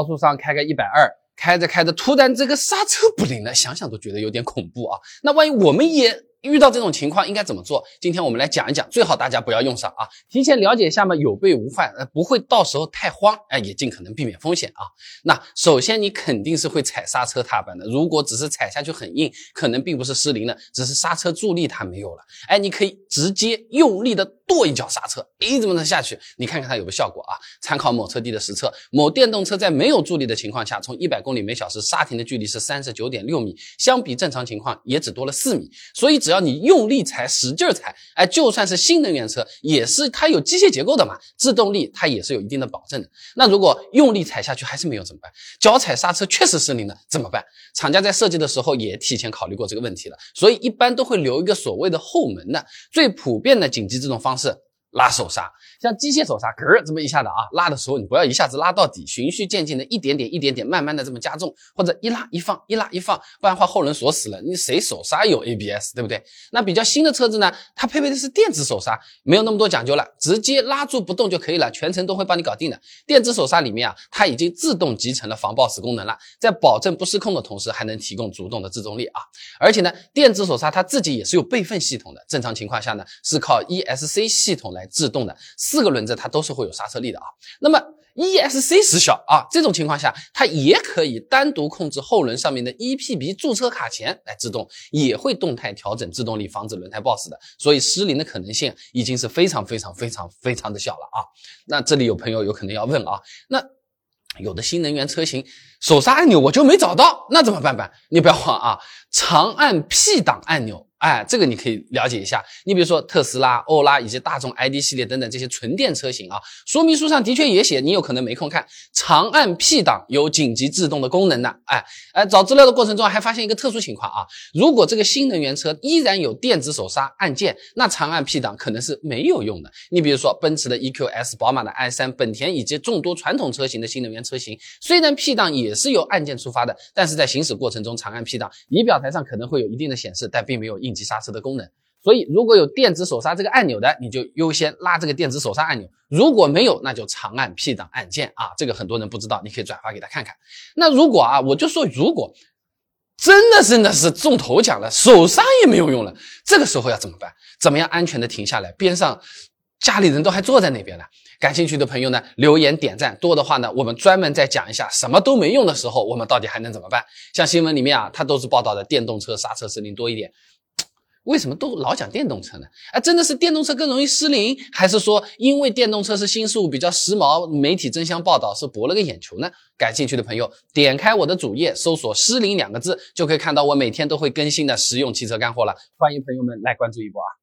高速上开个一百二，开着开着突然这个刹车不灵了，想想都觉得有点恐怖啊。那万一我们也遇到这种情况应该怎么做？今天我们来讲一讲，最好大家不要用上啊，提前了解一下嘛，有备无患，呃，不会到时候太慌，哎，也尽可能避免风险啊。那首先你肯定是会踩刹车踏板的，如果只是踩下去很硬，可能并不是失灵了，只是刹车助力它没有了。哎，你可以直接用力的跺一脚刹车，哎，怎么能下去，你看看它有没有效果啊？参考某车帝的实测，某电动车在没有助力的情况下，从一百公里每小时刹停的距离是三十九点六米，相比正常情况也只多了四米，所以只。要你用力踩，使劲踩，哎，就算是新能源车，也是它有机械结构的嘛，制动力它也是有一定的保证的。那如果用力踩下去还是没有怎么办？脚踩刹车确实失灵了怎么办？厂家在设计的时候也提前考虑过这个问题了，所以一般都会留一个所谓的后门的。最普遍的紧急制动方式。次。拉手刹，像机械手刹，咯这么一下的啊，拉的时候你不要一下子拉到底，循序渐进的，一点点一点点，慢慢的这么加重，或者一拉一放，一拉一放，不然话后轮锁死了，你谁手刹有 ABS，对不对？那比较新的车子呢，它配备的是电子手刹，没有那么多讲究了，直接拉住不动就可以了，全程都会帮你搞定的。电子手刹里面啊，它已经自动集成了防抱死功能了，在保证不失控的同时，还能提供主动的制动力啊。而且呢，电子手刹它自己也是有备份系统的，正常情况下呢，是靠 ESC 系统来。来制动的四个轮子，它都是会有刹车力的啊。那么 ESC 失效啊，这种情况下，它也可以单独控制后轮上面的 EPB 驻车卡钳来制动，也会动态调整制动力，防止轮胎抱死的。所以失灵的可能性已经是非常非常非常非常的小了啊。那这里有朋友有可能要问啊，那有的新能源车型手刹按钮我就没找到，那怎么办办？你不要慌啊，长按 P 档按钮。哎，这个你可以了解一下。你比如说特斯拉、欧拉以及大众 ID 系列等等这些纯电车型啊，说明书上的确也写，你有可能没空看。长按 P 档有紧急制动的功能呢。哎哎，找资料的过程中还发现一个特殊情况啊，如果这个新能源车依然有电子手刹按键，那长按 P 档可能是没有用的。你比如说奔驰的 EQS、宝马的 i3、本田以及众多传统车型的新能源车型，虽然 P 档也是由按键触发的，但是在行驶过程中长按 P 档，仪表台上可能会有一定的显示，但并没有应急刹车的功能，所以如果有电子手刹这个按钮的，你就优先拉这个电子手刹按钮；如果没有，那就长按 P 档按键啊。这个很多人不知道，你可以转发给他看看。那如果啊，我就说如果真的真的是中头奖了，手刹也没有用了，这个时候要怎么办？怎么样安全的停下来？边上家里人都还坐在那边呢。感兴趣的朋友呢，留言点赞多的话呢，我们专门再讲一下什么都没用的时候，我们到底还能怎么办？像新闻里面啊，它都是报道的电动车刹车失灵多一点。为什么都老讲电动车呢？哎，真的是电动车更容易失灵，还是说因为电动车是新事物比较时髦，媒体争相报道是博了个眼球呢？感兴趣的朋友点开我的主页，搜索“失灵”两个字，就可以看到我每天都会更新的实用汽车干货了。欢迎朋友们来关注一波啊！